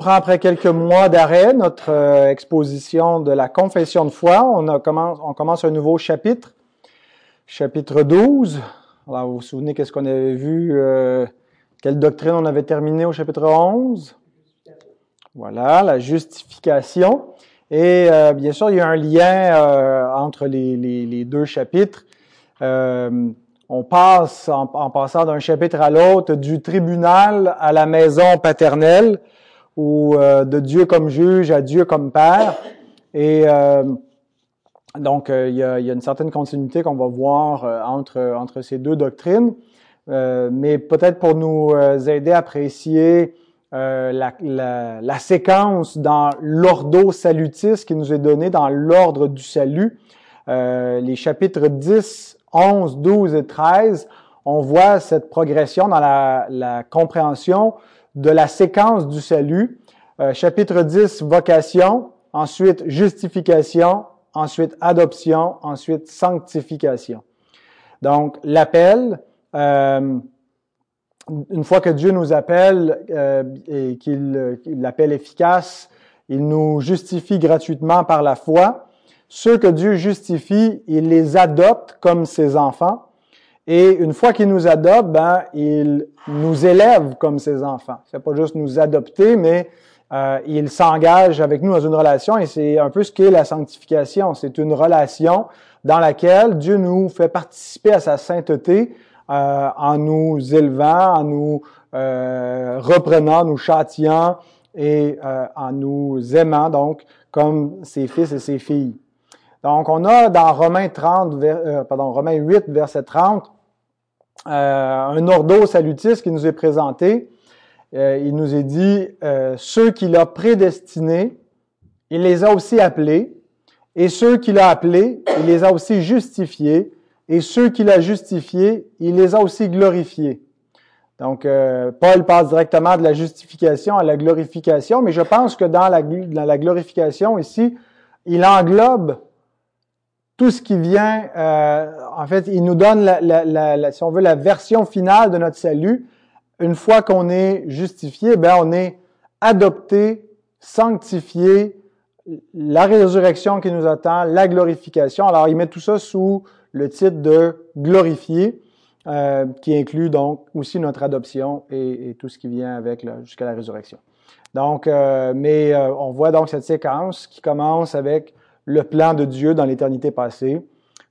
reprend après quelques mois d'arrêt notre euh, exposition de la confession de foi. On, commence, un nouveau chapitre, chapitre 12. Alors, vous vous souvenez qu'est-ce qu'on avait vu, euh, quelle doctrine on avait terminé au chapitre 11? Voilà, la justification. Et euh, bien sûr, il y a un lien entre les, deux chapitres. on passe, en passant d'un chapitre à l'autre, du tribunal à la maison paternelle ou euh, de Dieu comme juge à Dieu comme père. Et euh, donc, euh, il y, a, une certaine continuité qu'on va voir entre, entre ces deux doctrines. mais peut-être pour nous aider à apprécier la, la, séquence dans l'ordo salutis qui nous est donné dans l'ordre du salut, les chapitres 10, 11, 12 et 13, on voit cette progression dans la, la compréhension de la séquence du salut. Euh, chapitre 10, vocation, ensuite justification, ensuite adoption, ensuite sanctification. Donc, l'appel, euh, une fois que Dieu nous appelle euh, et qu'il l'appelle efficace, il nous justifie gratuitement par la foi. Ceux que Dieu justifie, il les adopte comme ses enfants. Et une fois qu'il nous adopte, ben, il nous élève comme ses enfants. C'est pas juste nous adopter, mais euh, il s'engage avec nous dans une relation et c'est un peu ce qu'est la sanctification. C'est une relation dans laquelle Dieu nous fait participer à sa sainteté euh, en nous élevant, en nous euh, reprenant, nous châtiant et euh, en nous aimant, donc, comme ses fils et ses filles. Donc, on a dans Romains 30, euh, pardon, Romains 8, verset 30, euh, un ordo salutis qui nous est présenté. Euh, il nous est dit, euh, ceux qu'il a prédestinés, il les a aussi appelés, et ceux qu'il a appelés, il les a aussi justifiés, et ceux qu'il a justifiés, il les a aussi glorifiés. Donc, Paul passe directement de la justification à la glorification, mais je pense que dans la, dans la glorification ici, il englobe tout ce qui vient, euh, en fait, il nous donne, la, si on veut, la version finale de notre salut. Une fois qu'on est justifié, ben on est adopté, sanctifié, la résurrection qui nous attend, la glorification. Alors, il met tout ça sous le titre de glorifié, euh, qui inclut donc aussi notre adoption et, tout ce qui vient avec jusqu'à la résurrection. Donc, euh, mais on voit donc cette séquence qui commence avec le plan de Dieu dans l'éternité passée,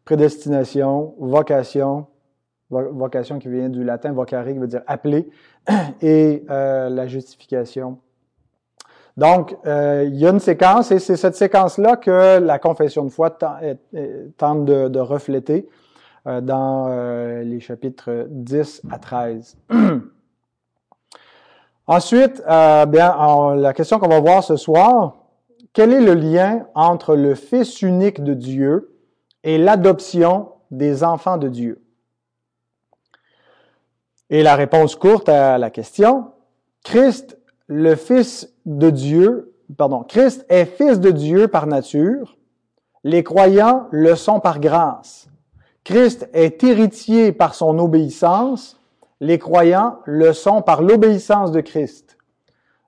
prédestination, vocation, vocation qui vient du latin vocare, qui veut dire appeler, et euh, la justification. Donc, euh, il y a une séquence, et c'est cette séquence-là que la confession de foi tente de, refléter euh, dans euh, les chapitres 10 à 13. Ensuite, euh, bien, la question qu'on va voir ce soir, quel est le lien entre le Fils unique de Dieu et l'adoption des enfants de Dieu? Et la réponse courte à la question, Christ, le Fils de Dieu, est Fils de Dieu par nature, les croyants le sont par grâce. Christ est héritier par son obéissance, les croyants le sont par l'obéissance de Christ.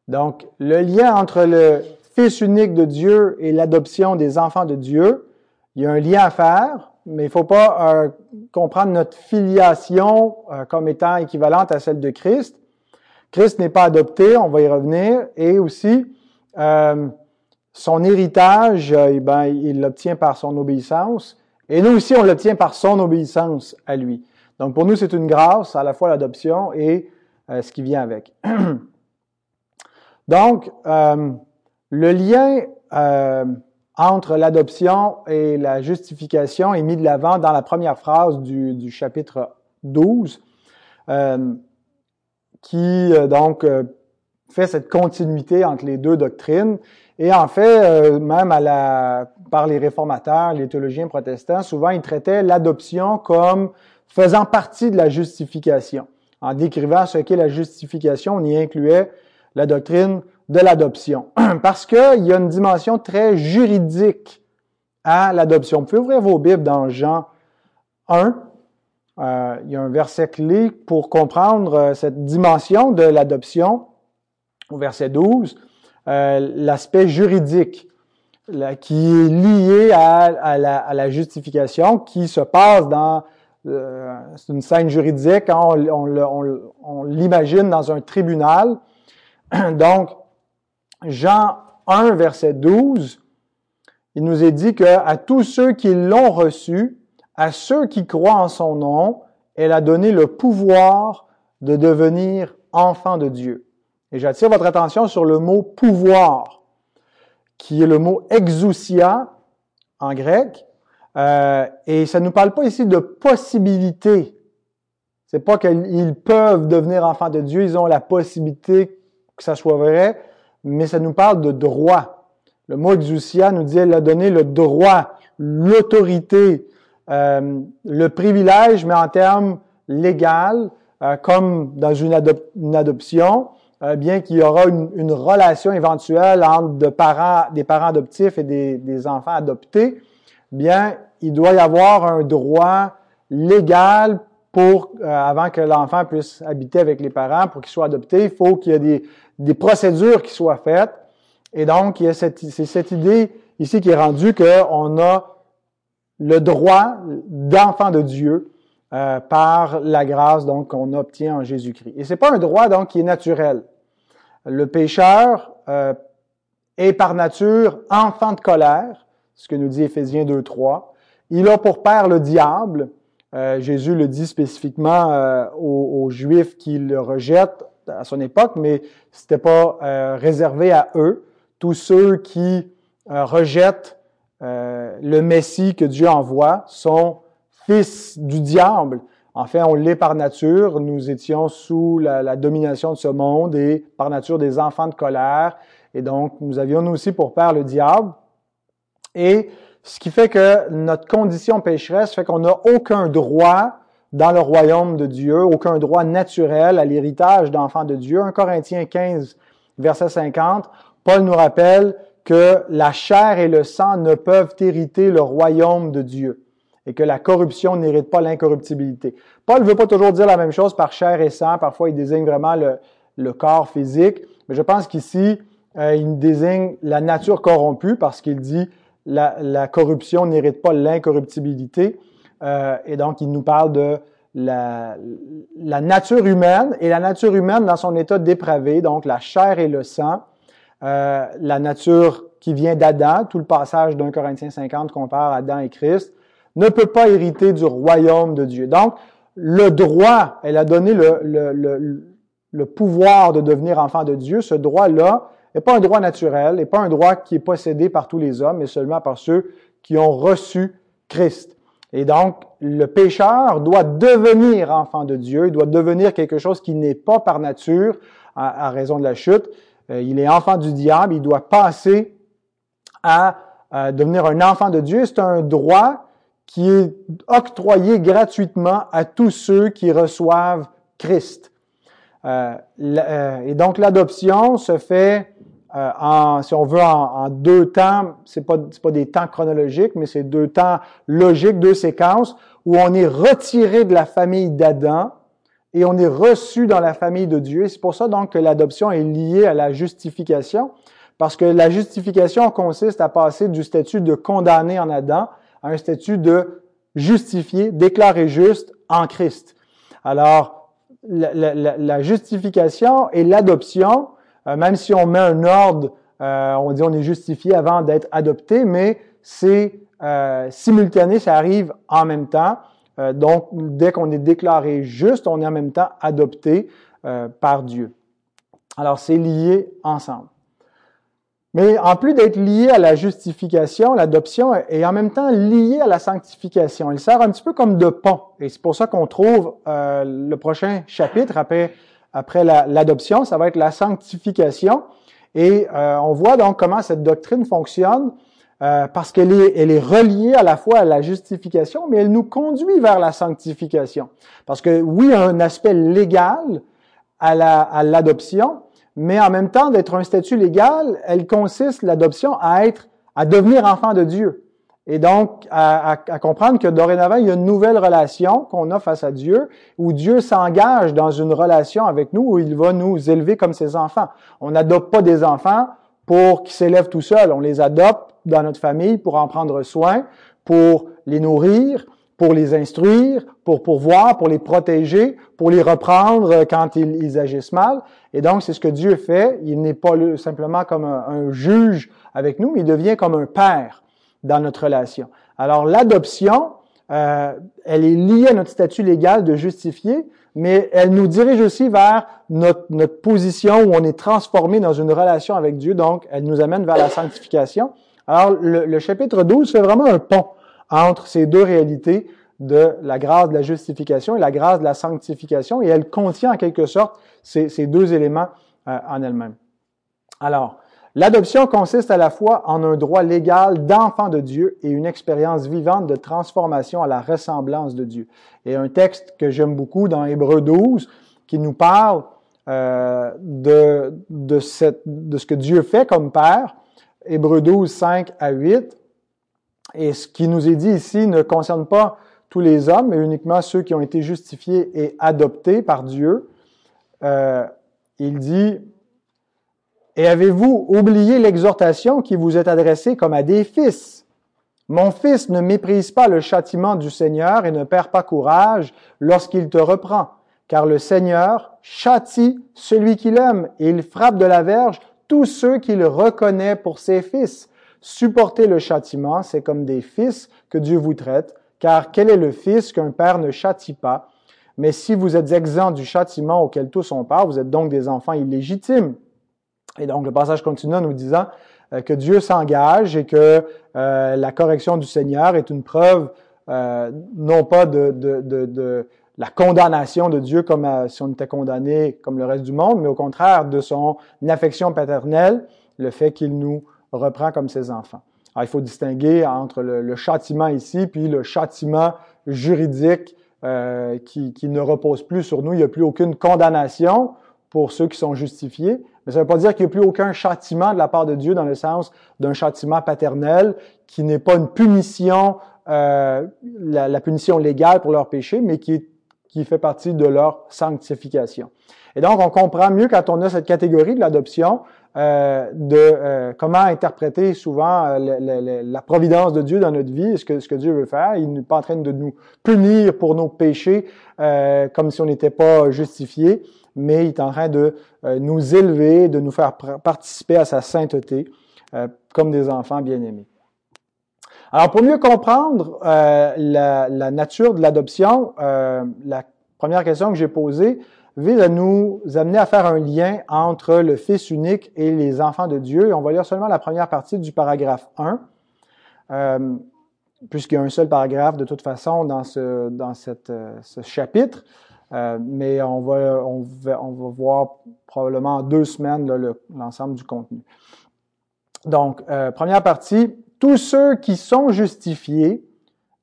Donc, le lien entre le Fils unique de Dieu et l'adoption des enfants de Dieu, il y a un lien à faire, mais il ne faut pas euh, comprendre notre filiation euh, comme étant équivalente à celle de Christ. Christ n'est pas adopté, on va y revenir, et aussi euh, son héritage, eh ben, il l'obtient par son obéissance, et nous aussi, on l'obtient par son obéissance à lui. Donc pour nous, c'est une grâce, à la fois l'adoption et ce qui vient avec. Donc, le lien euh, entre l'adoption et la justification est mis de l'avant dans la première phrase du, du chapitre 12, euh, qui euh, donc euh, fait cette continuité entre les deux doctrines. Et en fait, euh, même à la, par les réformateurs, les théologiens protestants, souvent ils traitaient l'adoption comme faisant partie de la justification. En décrivant ce qu'est la justification, on y incluait la doctrine de l'adoption. Parce qu'il y a une dimension très juridique à l'adoption. Vous pouvez ouvrir vos Bibles dans Jean 1. Euh, il y a un verset clé pour comprendre euh, cette dimension de l'adoption au verset 12. euh, l'aspect juridique qui est lié à, la, justification, qui se passe dans une scène juridique, hein, on, l'imagine dans un tribunal. Donc, Jean 1, verset 12, il nous est dit que à tous ceux qui l'ont reçu, à ceux qui croient en son nom, elle a donné le pouvoir de devenir enfants de Dieu. Et j'attire votre attention sur le mot pouvoir, qui est le mot exousia en grec. Euh, et ça ne nous parle pas ici de possibilité. C'est pas qu'ils peuvent devenir enfants de Dieu, ils ont la possibilité que ça soit vrai, mais ça nous parle de droit. Le mot exousia nous dit elle a donné le droit, l'autorité, euh, le privilège, mais en termes légal, euh, comme dans une, adoption, euh, bien qu'il y aura une, relation éventuelle entre parents, des parents adoptifs et des, enfants adoptés, bien, il doit y avoir un droit légal pour, avant que l'enfant puisse habiter avec les parents, pour qu'il soit adopté, il faut qu'il y ait des, des procédures qui soient faites. Et donc, il y a cette, c'est cette idée ici qui est rendue qu'on a le droit d'enfant de Dieu euh, par la grâce donc qu'on obtient en Jésus-Christ. Et c'est pas un droit donc qui est naturel. Le pécheur euh, est par nature enfant de colère, ce que nous dit Éphésiens 2.3. Il a pour père le diable. Euh, Jésus le dit spécifiquement aux, aux, Juifs qui le rejettent à son époque, mais c'était pas réservé à eux. Tous ceux qui rejettent euh, le Messie que Dieu envoie sont fils du diable. En fait, on l'est par nature. Nous étions sous la, domination de ce monde et par nature des enfants de colère. Et donc, nous avions nous aussi pour père le diable. Et ce qui fait que notre condition pécheresse fait qu'on n'a aucun droit dans le royaume de Dieu, aucun droit naturel à l'héritage d'enfants de Dieu. 1 Corinthiens 15, verset 50, Paul nous rappelle que la chair et le sang ne peuvent hériter le royaume de Dieu et que la corruption n'hérite pas l'incorruptibilité. Paul ne veut pas toujours dire la même chose par chair et sang. Parfois, il désigne vraiment le, corps physique. Mais je pense qu'ici, euh, il désigne la nature corrompue parce qu'il dit la, la corruption n'hérite pas l'incorruptibilité. Euh, et donc, il nous parle de la, nature humaine et la nature humaine dans son état dépravé, donc la chair et le sang, euh, la nature qui vient d'Adam, tout le passage d'un Corinthiens 50 compare Adam et Christ, ne peut pas hériter du royaume de Dieu. Donc, le droit, elle a donné le pouvoir de devenir enfant de Dieu. Ce droit-là n'est pas un droit naturel, n'est pas un droit qui est possédé par tous les hommes, mais seulement par ceux qui ont reçu Christ. Et donc, le pécheur doit devenir enfant de Dieu, il doit devenir quelque chose qui n'est pas par nature à, raison de la chute. Euh, il est enfant du diable, il doit passer à devenir un enfant de Dieu. C'est un droit qui est octroyé gratuitement à tous ceux qui reçoivent Christ. Euh, euh, et donc l'adoption se fait en, si on veut, en, deux temps. C'est pas pas des temps chronologiques, mais c'est deux temps logiques, deux séquences où on est retiré de la famille d'Adam et on est reçu dans la famille de Dieu. C'est pour ça donc que l'adoption est liée à la justification, parce que la justification consiste à passer du statut de condamné en Adam à un statut de justifié, déclaré juste en Christ. Alors, la, justification et l'adoption, euh, même si on met un ordre, euh, on dit on est justifié avant d'être adopté, mais c'est euh, simultané, ça arrive en même temps. Euh, donc, dès qu'on est déclaré juste, on est en même temps adopté par Dieu. Alors, c'est lié ensemble. Mais en plus d'être lié à la justification, l'adoption est en même temps liée à la sanctification. Il sert un petit peu comme de pont. Et c'est pour ça qu'on trouve euh, le prochain chapitre après, après l'adoption, ça va être la sanctification. Et on voit donc comment cette doctrine fonctionne euh, parce qu'elle est, elle est reliée à la fois à la justification, mais elle nous conduit vers la sanctification. Parce que oui, a un aspect légal à, la, à l'adoption, mais en même temps d'être un statut légal, elle consiste l'adoption à être, à devenir enfant de Dieu. Et donc, à, comprendre que dorénavant, il y a une nouvelle relation qu'on a face à Dieu, où Dieu s'engage dans une relation avec nous, où il va nous élever comme ses enfants. On n'adopte pas des enfants pour qu'ils s'élèvent tout seuls. On les adopte dans notre famille pour en prendre soin, pour les nourrir, pour les instruire, pour pourvoir, pour les protéger, pour les reprendre quand ils, agissent mal. Et donc, c'est ce que Dieu fait. Il n'est pas simplement comme un, juge avec nous, mais il devient comme un père dans notre relation. Alors, l'adoption, euh, elle est liée à notre statut légal de justifié, mais elle nous dirige aussi vers notre, notre position où on est transformé dans une relation avec Dieu. Donc, elle nous amène vers la sanctification. Alors, le, le chapitre 12 fait vraiment un pont entre ces deux réalités de la grâce de la justification et la grâce de la sanctification, et elle contient en quelque sorte ces, ces deux éléments euh, en elle-même. Alors, l'adoption consiste à la fois en un droit légal d'enfant de Dieu et une expérience vivante de transformation à la ressemblance de Dieu. Et un texte que j'aime beaucoup dans Hébreu 12 qui nous parle euh, de, ce que Dieu fait comme Père, Hébreu 12, 5 à 8, et ce qui nous est dit ici ne concerne pas tous les hommes, mais uniquement ceux qui ont été justifiés et adoptés par Dieu. Euh, il dit, Et avez-vous oublié l'exhortation qui vous est adressée comme à des fils? Mon fils, ne méprise pas le châtiment du Seigneur et ne perd pas courage lorsqu'il te reprend, car le Seigneur châtie celui qu'il aime et il frappe de la verge tous ceux qu'il reconnaît pour ses fils. Supporter le châtiment, c'est comme des fils que Dieu vous traite, car quel est le fils qu'un père ne châtie pas? Mais si vous êtes exempts du châtiment auquel tous ont part, vous êtes donc des enfants illégitimes. Et donc le passage continue en nous disant euh, que Dieu s'engage et que euh, la correction du Seigneur est une preuve euh, non pas de, de, de, de, la condamnation de Dieu comme si on était condamné comme le reste du monde, mais au contraire de son affection paternelle, le fait qu'il nous reprend comme ses enfants. Alors, il faut distinguer entre le, châtiment ici, puis le châtiment juridique euh, qui, qui, ne repose plus sur nous. Il n'y a plus aucune condamnation pour ceux qui sont justifiés. Mais ça ne veut pas dire qu'il n'y a plus aucun châtiment de la part de Dieu dans le sens d'un châtiment paternel qui n'est pas une punition, euh, la, punition légale pour leur péché, mais qui, qui fait partie de leur sanctification. Et donc, on comprend mieux quand on a cette catégorie de l'adoption euh, de euh, comment interpréter souvent euh, la providence de Dieu dans notre vie, ce que, Dieu veut faire. Il n'est pas en train de nous punir pour nos péchés comme si on n'était pas justifié, mais il est en train de nous élever, de nous faire participer à sa sainteté comme des enfants bien-aimés. Alors, pour mieux comprendre la, la, nature de l'adoption, la première question que j'ai posée, vise à nous amener à faire un lien entre le Fils unique et les enfants de Dieu. On va lire seulement la première partie du paragraphe 1, euh, puisqu'il y a un seul paragraphe de toute façon dans ce, dans euh, ce chapitre. Euh, mais on va, on, va, on va voir probablement en deux semaines l'ensemble du contenu. Donc, euh, première partie, tous ceux qui sont justifiés,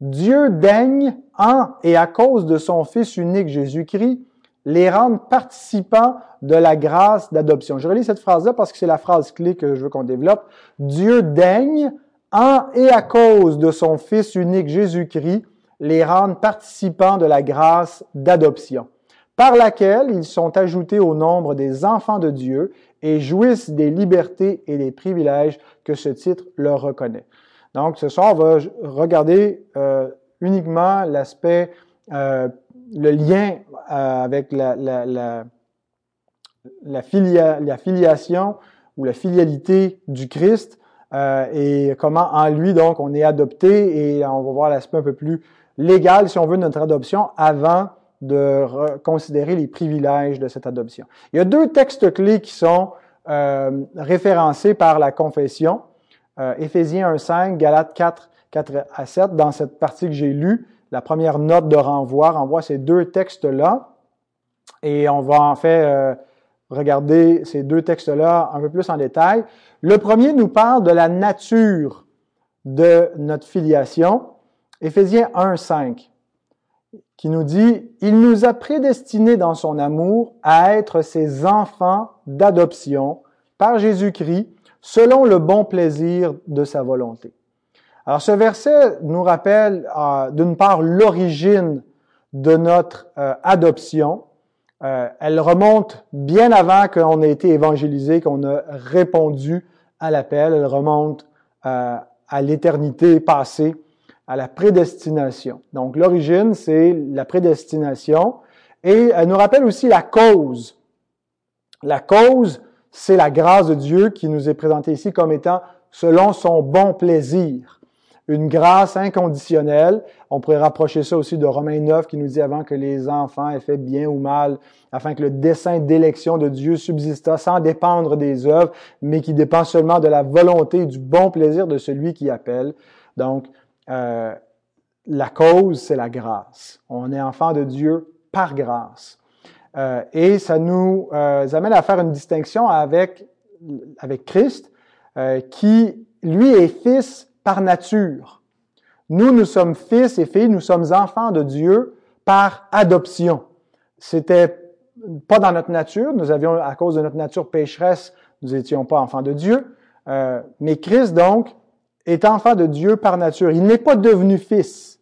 Dieu daigne en et à cause de son Fils unique Jésus-Christ les rendre participants de la grâce d'adoption. Je relis cette phrase-là parce que c'est la phrase clé que je veux qu'on développe. Dieu daigne, en et à cause de son Fils unique Jésus-Christ, les rendre participants de la grâce d'adoption, par laquelle ils sont ajoutés au nombre des enfants de Dieu et jouissent des libertés et des privilèges que ce titre leur reconnaît. Donc, ce soir, on va regarder euh, uniquement l'aspect euh, le lien euh, avec la, la, filiation ou la filialité du Christ et comment en lui, donc, on est adopté et on va voir l'aspect un peu plus légal, si on veut, de notre adoption avant de considérer les privilèges de cette adoption. Il y a deux textes clés qui sont euh, référencés par la confession, euh, Éphésiens 1.5, Galates 4, 4 à 7, dans cette partie que j'ai lue la première note de renvoi renvoie ces deux textes-là. Et on va en fait euh, regarder ces deux textes-là un peu plus en détail. Le premier nous parle de la nature de notre filiation. Éphésiens 1, 5, qui nous dit, Il nous a prédestinés dans son amour à être ses enfants d'adoption par Jésus-Christ, selon le bon plaisir de sa volonté. Alors ce verset nous rappelle euh, d'une part l'origine de notre euh, adoption. Euh, elle remonte bien avant qu'on ait été évangélisé, qu'on a répondu à l'appel, elle remonte à l'éternité passée, à la prédestination. Donc l'origine, c'est la prédestination. Et elle nous rappelle aussi la cause. La cause, c'est la grâce de Dieu qui nous est présentée ici comme étant selon son bon plaisir une grâce inconditionnelle. On pourrait rapprocher ça aussi de Romains 9 qui nous dit avant que les enfants aient fait bien ou mal, afin que le dessein d'élection de Dieu subsista sans dépendre des œuvres, mais qui dépend seulement de la volonté et du bon plaisir de celui qui appelle. Donc, euh, la cause, c'est la grâce. On est enfant de Dieu par grâce. Euh, et ça nous euh, amène à faire une distinction avec, avec Christ, qui, lui, est fils par nature. Nous, nous sommes fils et filles, nous sommes enfants de Dieu par adoption. C'était pas dans notre nature, nous avions, à cause de notre nature pécheresse, nous n'étions pas enfants de Dieu. Mais Christ, donc, est enfant de Dieu par nature. Il n'est pas devenu fils.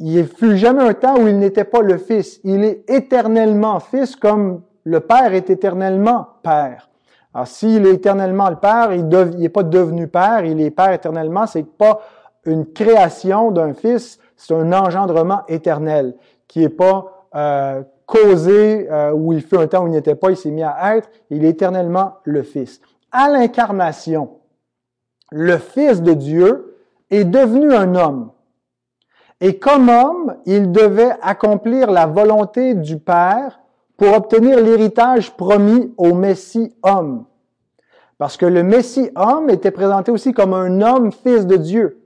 Il fut jamais un temps où il n'était pas le fils. Il est éternellement fils comme le Père est éternellement Père. Alors, s'il est éternellement le Père, il n'est pas devenu Père, il est Père éternellement, c'est pas une création d'un Fils, c'est un engendrement éternel qui n'est pas euh, causé euh, où il fut un temps où il n'était pas, il s'est mis à être, il est éternellement le Fils. À l'incarnation, le Fils de Dieu est devenu un homme. Et comme homme, il devait accomplir la volonté du Père pour obtenir l'héritage promis au Messie homme. Parce que le Messie homme était présenté aussi comme un homme fils de Dieu.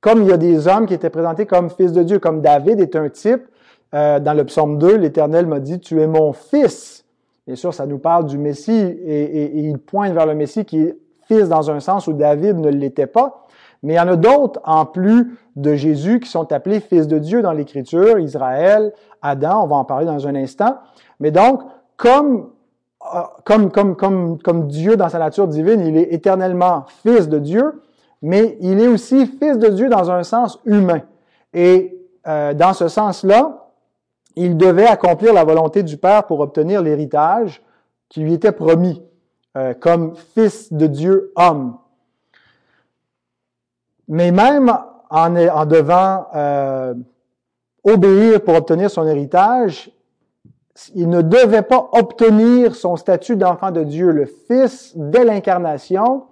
Comme il y a des hommes qui étaient présentés comme fils de Dieu, comme David est un type. Euh, dans le psaume 2, l'Éternel m'a dit, tu es mon fils. Bien sûr, ça nous parle du Messie et, et il pointe vers le Messie qui est fils dans un sens où David ne l'était pas. Mais il y en a d'autres en plus de Jésus qui sont appelés fils de Dieu dans l'Écriture, Israël, Adam, on va en parler dans un instant. Mais donc, comme, euh, comme, comme, comme, comme Dieu dans sa nature divine, il est éternellement fils de Dieu, mais il est aussi fils de Dieu dans un sens humain. Et euh, dans ce sens-là, il devait accomplir la volonté du Père pour obtenir l'héritage qui lui était promis euh, comme fils de Dieu homme. Mais même en, devant euh, obéir pour obtenir son héritage, il ne devait pas obtenir son statut d'enfant de Dieu. Le Fils, dès l'incarnation,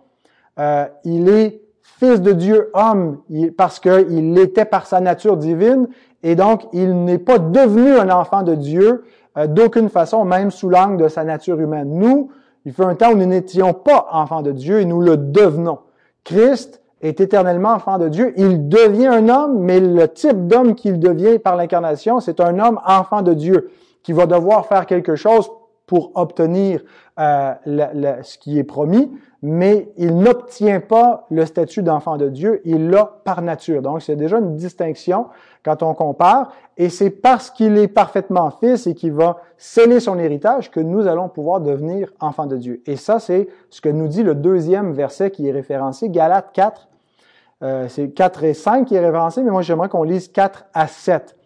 euh, il est Fils de Dieu homme parce qu'il l'était par sa nature divine et donc il n'est pas devenu un enfant de Dieu d'aucune façon, même sous l'angle de sa nature humaine. Nous, il fait un temps où nous n'étions pas enfants de Dieu et nous le devenons. Christ est éternellement enfant de Dieu. Il devient un homme, mais le type d'homme qu'il devient par l'incarnation, c'est un homme enfant de Dieu qui va devoir faire quelque chose pour obtenir euh, ce qui est promis, mais il n'obtient pas le statut d'enfant de Dieu, il l'a par nature. Donc c'est déjà une distinction quand on compare, et c'est parce qu'il est parfaitement fils et qu'il va sceller son héritage que nous allons pouvoir devenir enfants de Dieu. Et ça, c'est ce que nous dit le deuxième verset qui est référencé, Galates 4. Euh, c'est 4 et 5 qui est référencé, mais moi j'aimerais qu'on lise 4 à 7.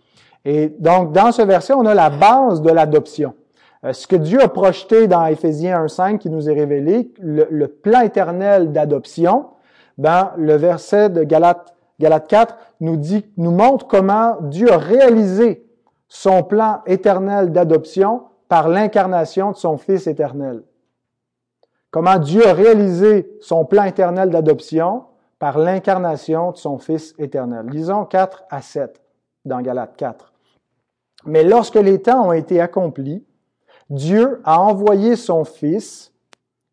Et donc, dans ce verset, on a la base de l'adoption. Euh, ce que Dieu a projeté dans Éphésiens 1.5 qui nous est révélé, le, plan éternel d'adoption, ben, le verset de Galates, Galates 4 nous dit, nous montre comment Dieu a réalisé son plan éternel d'adoption par l'incarnation de son Fils éternel. Comment Dieu a réalisé son plan éternel d'adoption par l'incarnation de son Fils éternel. Lisons 4 à 7 dans Galates 4. Mais lorsque les temps ont été accomplis, Dieu a envoyé son Fils,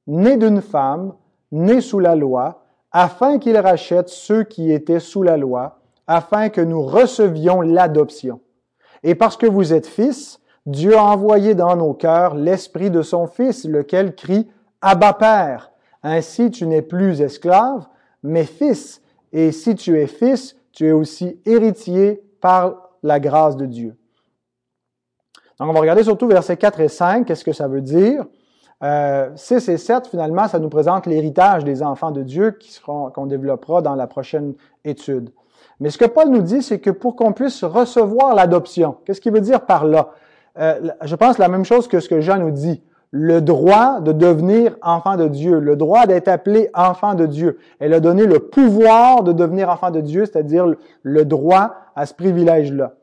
né d'une femme, né sous la loi, afin qu'il rachète ceux qui étaient sous la loi, afin que nous recevions l'adoption. Et parce que vous êtes fils, Dieu a envoyé dans nos cœurs l'esprit de son Fils, lequel crie Abba Père. Ainsi tu n'es plus esclave, mais fils. Et si tu es fils, tu es aussi héritier par la grâce de Dieu. Donc, on va regarder surtout versets 4 et 5, qu'est-ce que ça veut dire? Euh, 6 et 7, finalement, ça nous présente l'héritage des enfants de Dieu qui seront, qu'on développera dans la prochaine étude. Mais ce que Paul nous dit, c'est que pour qu'on puisse recevoir l'adoption, qu'est-ce qu'il veut dire par là? Euh, je pense la même chose que ce que Jean nous dit. le droit de devenir enfant de Dieu, le droit d'être appelé enfant de Dieu. Elle a donné le pouvoir de devenir enfant de Dieu, c'est-à-dire le droit à ce privilège-là.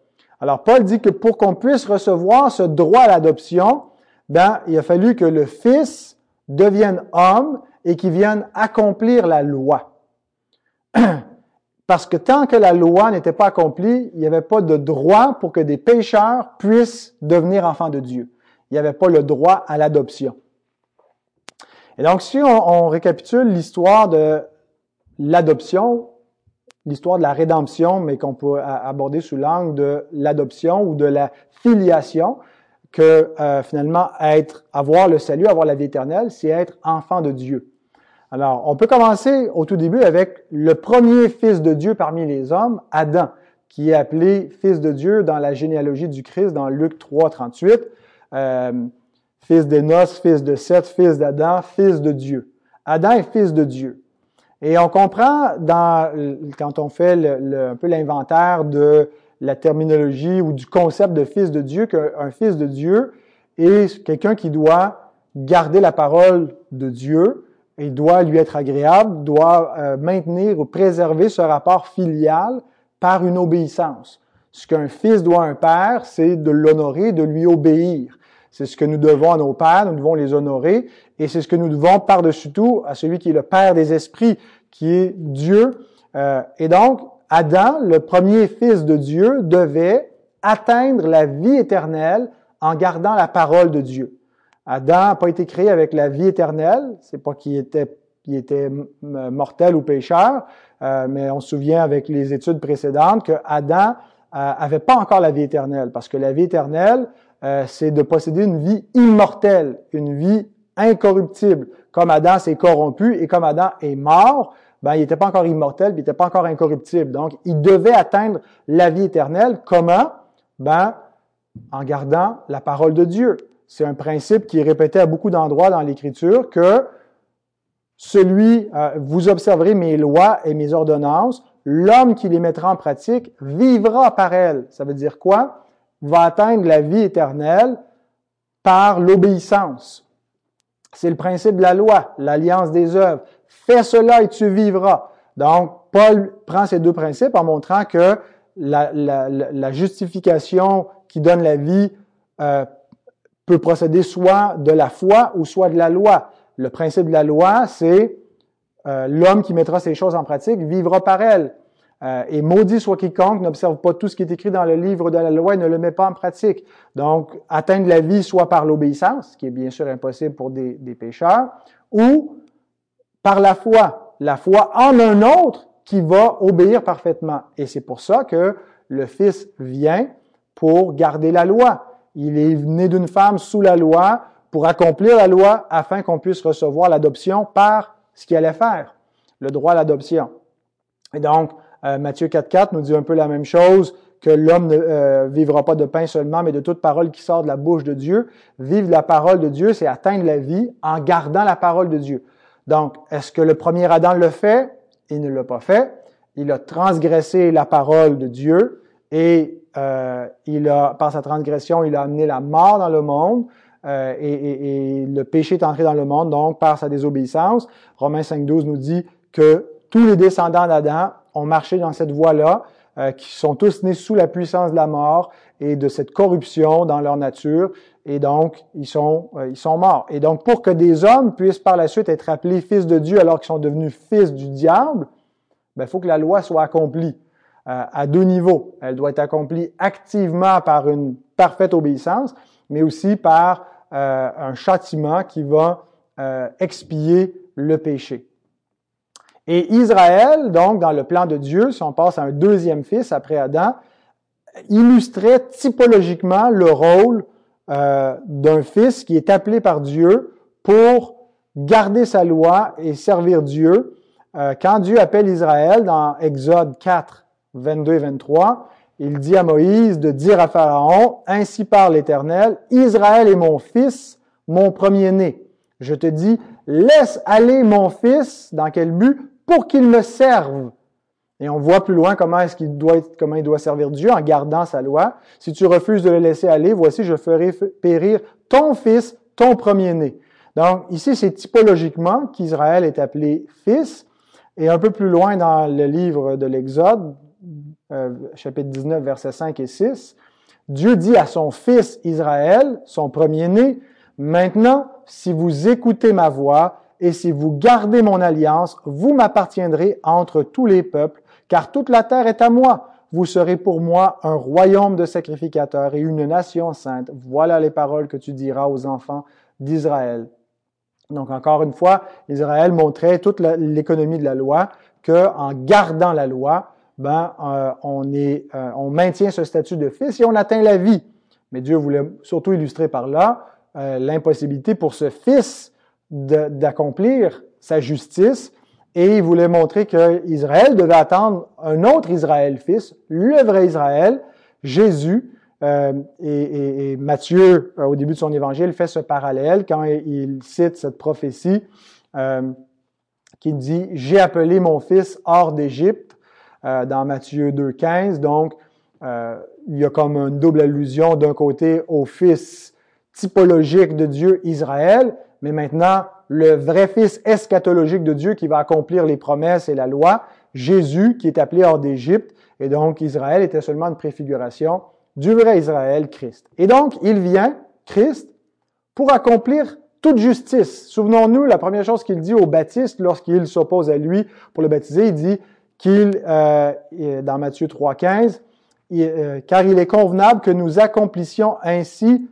Alors Paul dit que pour qu'on puisse recevoir ce droit à l'adoption, ben, il a fallu que le Fils devienne homme et qu'il vienne accomplir la loi. Parce que tant que la loi n'était pas accomplie, il n'y avait pas de droit pour que des pécheurs puissent devenir enfants de Dieu. Il n'y avait pas le droit à l'adoption. Et donc, si on, récapitule l'histoire de l'adoption, l'histoire de la rédemption, mais qu'on peut aborder sous l'angle de l'adoption ou de la filiation, que euh, finalement être, avoir le salut, avoir la vie éternelle, c'est être enfant de Dieu. Alors, on peut commencer au tout début avec le premier fils de Dieu parmi les hommes, Adam, qui est appelé fils de Dieu dans la généalogie du Christ dans Luc 3, 38. Euh, fils d'Énos, fils de Seth, fils d'Adam, fils de Dieu. Adam est fils de Dieu. Et on comprend dans, quand on fait un peu l'inventaire de la terminologie ou du concept de fils de Dieu qu'un fils de Dieu est quelqu'un qui doit garder la parole de Dieu, il doit lui être agréable, doit euh, maintenir ou préserver ce rapport filial par une obéissance. Ce qu'un fils doit à un père, c'est de l'honorer, de lui obéir. C'est ce que nous devons à nos pères, nous devons les honorer, et c'est ce que nous devons par-dessus tout à celui qui est le Père des esprits, qui est Dieu. Euh, et donc, Adam, le premier fils de Dieu, devait atteindre la vie éternelle en gardant la parole de Dieu. Adam n'a pas été créé avec la vie éternelle. C'est pas qu'il était, il était mortel ou pécheur, euh, mais on se souvient avec les études précédentes que Adam euh, avait pas encore la vie éternelle, parce que la vie éternelle, euh, c'est de posséder une vie immortelle, une vie incorruptible. Comme Adam s'est corrompu et comme Adam est mort, ben, il n'était pas encore immortel, il n'était pas encore incorruptible. Donc, il devait atteindre la vie éternelle. Comment? Ben, en gardant la parole de Dieu c'est un principe qui est répété à beaucoup d'endroits dans l'Écriture, que celui, euh, vous observerez mes lois et mes ordonnances, l'homme qui les mettra en pratique vivra par elles. Ça veut dire quoi? Va atteindre la vie éternelle par l'obéissance. C'est le principe de la loi, l'alliance des œuvres. Fais cela et tu vivras. Donc, Paul prend ces deux principes en montrant que la, justification qui donne la vie euh, peut procéder soit de la foi ou soit de la loi. Le principe de la loi, c'est euh, l'homme qui mettra ces choses en pratique vivra par elles. Euh, et maudit soit quiconque n'observe pas tout ce qui est écrit dans le livre de la loi et ne le met pas en pratique. Donc, atteindre la vie soit par l'obéissance, ce qui est bien sûr impossible pour des, des pécheurs, ou par la foi. La foi en un autre qui va obéir parfaitement. Et c'est pour ça que le Fils vient pour garder la loi. Il est né d'une femme sous la loi pour accomplir la loi afin qu'on puisse recevoir l'adoption par ce qu'il allait faire, le droit à l'adoption. Et donc, euh, Matthieu 4.4 nous dit un peu la même chose, que l'homme ne euh, vivra pas de pain seulement, mais de toute parole qui sort de la bouche de Dieu. Vivre la parole de Dieu, c'est atteindre la vie en gardant la parole de Dieu. Donc, est-ce que le premier Adam le fait? Il ne l'a pas fait. Il a transgressé la parole de Dieu et euh, il a, par sa transgression, il a amené la mort dans le monde. Euh, et, et, le péché est entré dans le monde, donc par sa désobéissance. Romains 5.12 nous dit que tous les descendants d'Adam ont marché dans cette voie-là, euh, qui sont tous nés sous la puissance de la mort et de cette corruption dans leur nature, et donc ils sont, euh, ils sont morts. Et donc pour que des hommes puissent par la suite être appelés fils de Dieu alors qu'ils sont devenus fils du diable, il ben, faut que la loi soit accomplie. Euh, à deux niveaux. Elle doit être accomplie activement par une parfaite obéissance, mais aussi par un châtiment qui va expier le péché. Et Israël, donc, dans le plan de Dieu, si on passe à un deuxième fils après Adam, illustrait typologiquement le rôle d'un fils qui est appelé par Dieu pour garder sa loi et servir Dieu. quand Dieu appelle Israël dans Exode 4, 22 et 23, il dit à Moïse de dire à Pharaon, Ainsi parle l'Éternel, Israël est mon fils, mon premier-né. Je te dis, laisse aller mon fils, dans quel but? Pour qu'il me serve. Et on voit plus loin comment est-ce qu'il doit, comment il doit servir Dieu en gardant sa loi. Si tu refuses de le laisser aller, voici, je ferai périr ton fils ton premier-né. Donc, ici, c'est typologiquement qu'Israël est appelé fils. Et un peu plus loin dans le livre de l'Exode, euh, chapitre 19, versets 5 et 6, Dieu dit à son fils Israël, son premier-né, Maintenant, si vous écoutez ma voix et si vous gardez mon alliance, vous m'appartiendrez entre tous les peuples, car toute la terre est à moi. Vous serez pour moi un royaume de sacrificateurs et une nation sainte. Voilà les paroles que tu diras aux enfants d'Israël. Donc encore une fois, Israël montrait toute l'économie de la loi que en gardant la loi, ben euh, on est, euh, on maintient ce statut de fils et on atteint la vie. Mais Dieu voulait surtout illustrer par là euh, l'impossibilité pour ce fils d'accomplir sa justice et il voulait montrer que Israël devait attendre un autre Israël fils, le vrai Israël, Jésus, euh, et, Matthieu, euh, au début de son évangile, fait ce parallèle quand il, cite cette prophétie euh, qui dit J'ai appelé mon fils hors d'Égypte dans Matthieu 2,15. Donc, il y a comme une double allusion d'un côté au fils typologique de Dieu, Israël, mais maintenant le vrai fils eschatologique de Dieu qui va accomplir les promesses et la loi, Jésus, qui est appelé hors d'Égypte. Et donc, Israël était seulement une préfiguration du vrai Israël, Christ. Et donc, il vient, Christ, pour accomplir toute justice. Souvenons-nous, la première chose qu'il dit au baptiste lorsqu'il s'oppose à lui pour le baptiser, il dit qu'il, euh, dans Matthieu 3,15, euh, car il est convenable que nous accomplissions ainsi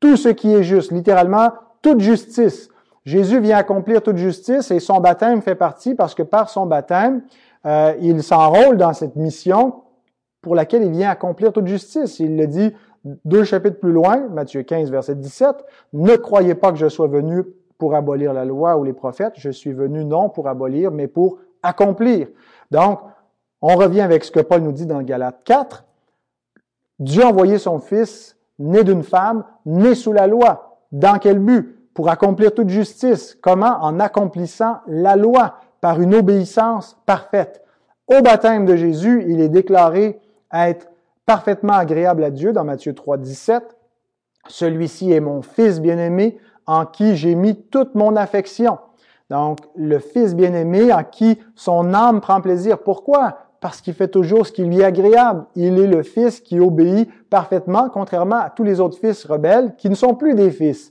tout ce qui est juste, littéralement toute justice. Jésus vient accomplir toute justice et son baptême fait partie parce que par son baptême, euh, il s'enrôle dans cette mission pour laquelle il vient accomplir toute justice. Il le dit deux chapitres plus loin, Matthieu 15, verset 17, Ne croyez pas que je sois venu pour abolir la loi ou les prophètes, je suis venu non pour abolir, mais pour accomplir. Donc, on revient avec ce que Paul nous dit dans Galates 4. Dieu a envoyé son Fils, né d'une femme, né sous la loi. Dans quel but? Pour accomplir toute justice. Comment? En accomplissant la loi par une obéissance parfaite. Au baptême de Jésus, il est déclaré être parfaitement agréable à Dieu dans Matthieu 3, 17. Celui-ci est mon fils bien-aimé en qui j'ai mis toute mon affection. Donc, le fils bien-aimé en qui son âme prend plaisir. Pourquoi? Parce qu'il fait toujours ce qui lui est agréable. Il est le fils qui obéit parfaitement, contrairement à tous les autres fils rebelles qui ne sont plus des fils.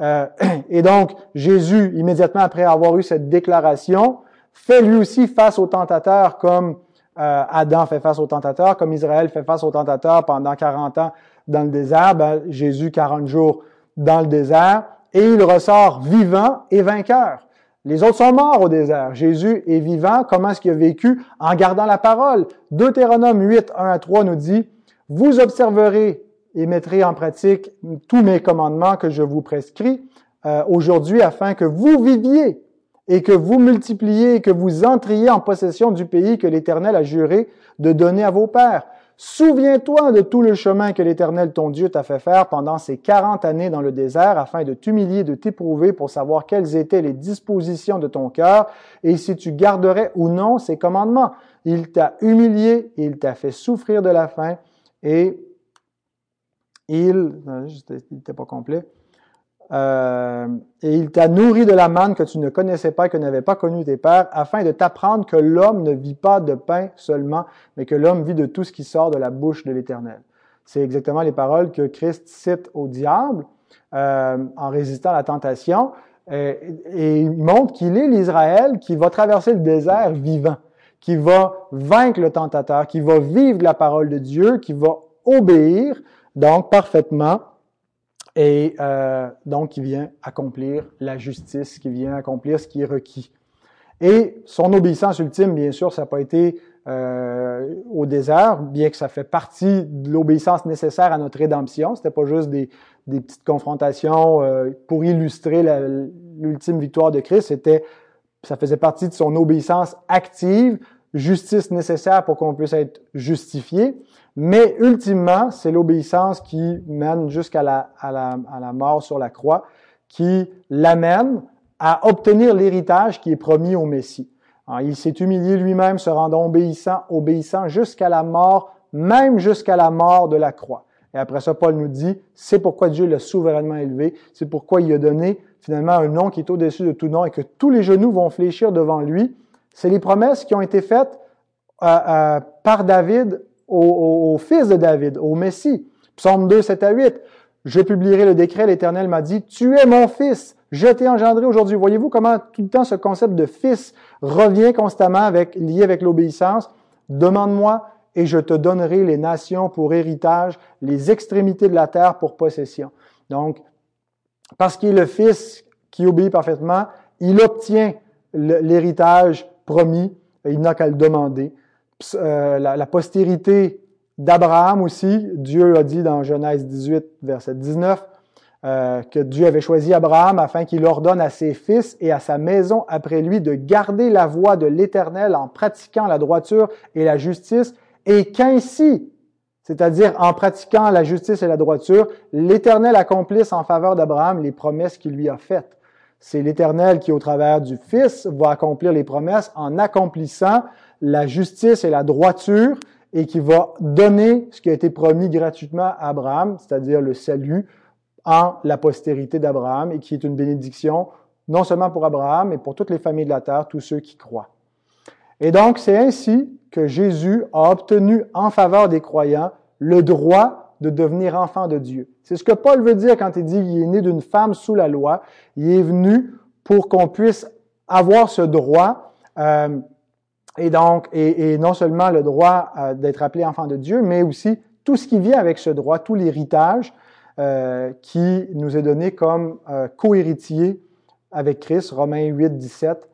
Euh, et donc, Jésus, immédiatement après avoir eu cette déclaration, fait lui aussi face au tentateur comme euh, Adam fait face au tentateur, comme Israël fait face au tentateur pendant 40 ans dans le désert, ben, Jésus 40 jours dans le désert, et il ressort vivant et vainqueur. Les autres sont morts au désert. Jésus est vivant. Comment est-ce qu'il a vécu? En gardant la parole. Deutéronome 8, 1 à 3 nous dit, Vous observerez et mettrez en pratique tous mes commandements que je vous prescris euh, aujourd'hui afin que vous viviez et que vous multipliez et que vous entriez en possession du pays que l'Éternel a juré de donner à vos pères. Souviens-toi de tout le chemin que l'Éternel ton Dieu t'a fait faire pendant ces quarante années dans le désert afin de t'humilier, de t'éprouver pour savoir quelles étaient les dispositions de ton cœur et si tu garderais ou non ses commandements. Il t'a humilié, il t'a fait souffrir de la faim et il, n'était pas complet, euh, et il t'a nourri de la manne que tu ne connaissais pas, que n'avaient pas connu tes pères, afin de t'apprendre que l'homme ne vit pas de pain seulement, mais que l'homme vit de tout ce qui sort de la bouche de l'Éternel. C'est exactement les paroles que Christ cite au diable euh, en résistant à la tentation, euh, et il montre qu'il est l'Israël qui va traverser le désert vivant, qui va vaincre le tentateur, qui va vivre la parole de Dieu, qui va obéir donc parfaitement et euh, donc qui vient accomplir la justice, qui vient accomplir ce qui est requis. Et son obéissance ultime, bien sûr, ça n'a pas été euh, au désert, bien que ça fait partie de l'obéissance nécessaire à notre rédemption. C'était pas juste des, des petites confrontations euh, pour illustrer l'ultime victoire de Christ. C'était, ça faisait partie de son obéissance active, justice nécessaire pour qu'on puisse être justifié. Mais ultimement, c'est l'obéissance qui mène jusqu'à la, mort sur la croix, qui l'amène à obtenir l'héritage qui est promis au Messie. il s'est humilié lui-même, se rendant obéissant, obéissant jusqu'à la mort, même jusqu'à la mort de la croix. Et après ça, Paul nous dit, c'est pourquoi Dieu l'a souverainement élevé, c'est pourquoi il a donné finalement un nom qui est au-dessus de tout nom et que tous les genoux vont fléchir devant lui. C'est les promesses qui ont été faites euh, euh, par David au, fils de David, au Messie. Psaume 2, 7 à 8. Je publierai le décret, l'Éternel m'a dit, tu es mon fils, je t'ai engendré aujourd'hui. Voyez-vous comment tout le temps ce concept de fils revient constamment avec, lié avec l'obéissance? Demande-moi et je te donnerai les nations pour héritage, les extrémités de la terre pour possession. Donc, parce qu'il est le fils qui obéit parfaitement, il obtient l'héritage promis, il n'a qu'à le demander. Euh, la, postérité d'Abraham aussi, Dieu a dit dans Genèse 18, verset 19, euh, que Dieu avait choisi Abraham afin qu'il ordonne à ses fils et à sa maison après lui de garder la voie de l'Éternel en pratiquant la droiture et la justice, et qu'ainsi, c'est-à-dire en pratiquant la justice et la droiture, l'Éternel accomplisse en faveur d'Abraham les promesses qu'il lui a faites. C'est l'Éternel qui, au travers du Fils, va accomplir les promesses en accomplissant la justice et la droiture et qui va donner ce qui a été promis gratuitement à Abraham, c'est-à-dire le salut en la postérité d'Abraham et qui est une bénédiction non seulement pour Abraham, mais pour toutes les familles de la terre, tous ceux qui croient. Et donc, c'est ainsi que Jésus a obtenu en faveur des croyants le droit de devenir enfant de Dieu. C'est ce que Paul veut dire quand il dit qu'il est né d'une femme sous la loi. Il est venu pour qu'on puisse avoir ce droit, euh, et donc, et, non seulement le droit euh, d'être appelé enfant de Dieu, mais aussi tout ce qui vient avec ce droit, tout l'héritage euh, qui nous est donné comme co-héritier avec Christ, Romains 8, 17.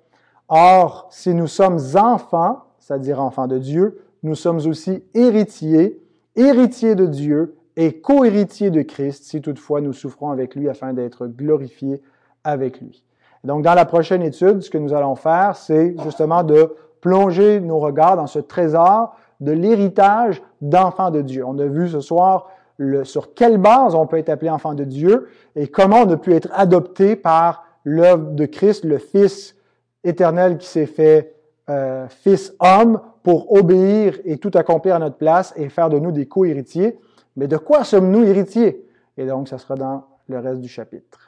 Or, si nous sommes enfants, c'est-à-dire enfants de Dieu, nous sommes aussi héritiers, héritiers de Dieu et co-héritiers de Christ, si toutefois nous souffrons avec lui afin d'être glorifiés avec lui. Donc, dans la prochaine étude, ce que nous allons faire, c'est justement de plonger nos regards dans ce trésor de l'héritage d'enfants de Dieu. On a vu ce soir sur quelle base on peut être appelé enfant de Dieu et comment on a pu être adopté par l'œuvre de Christ, le Fils éternel qui s'est fait euh, Fils homme pour obéir et tout accomplir à notre place et faire de nous des co-héritiers. Mais de quoi sommes-nous héritiers? Et donc, ça sera dans le reste du chapitre.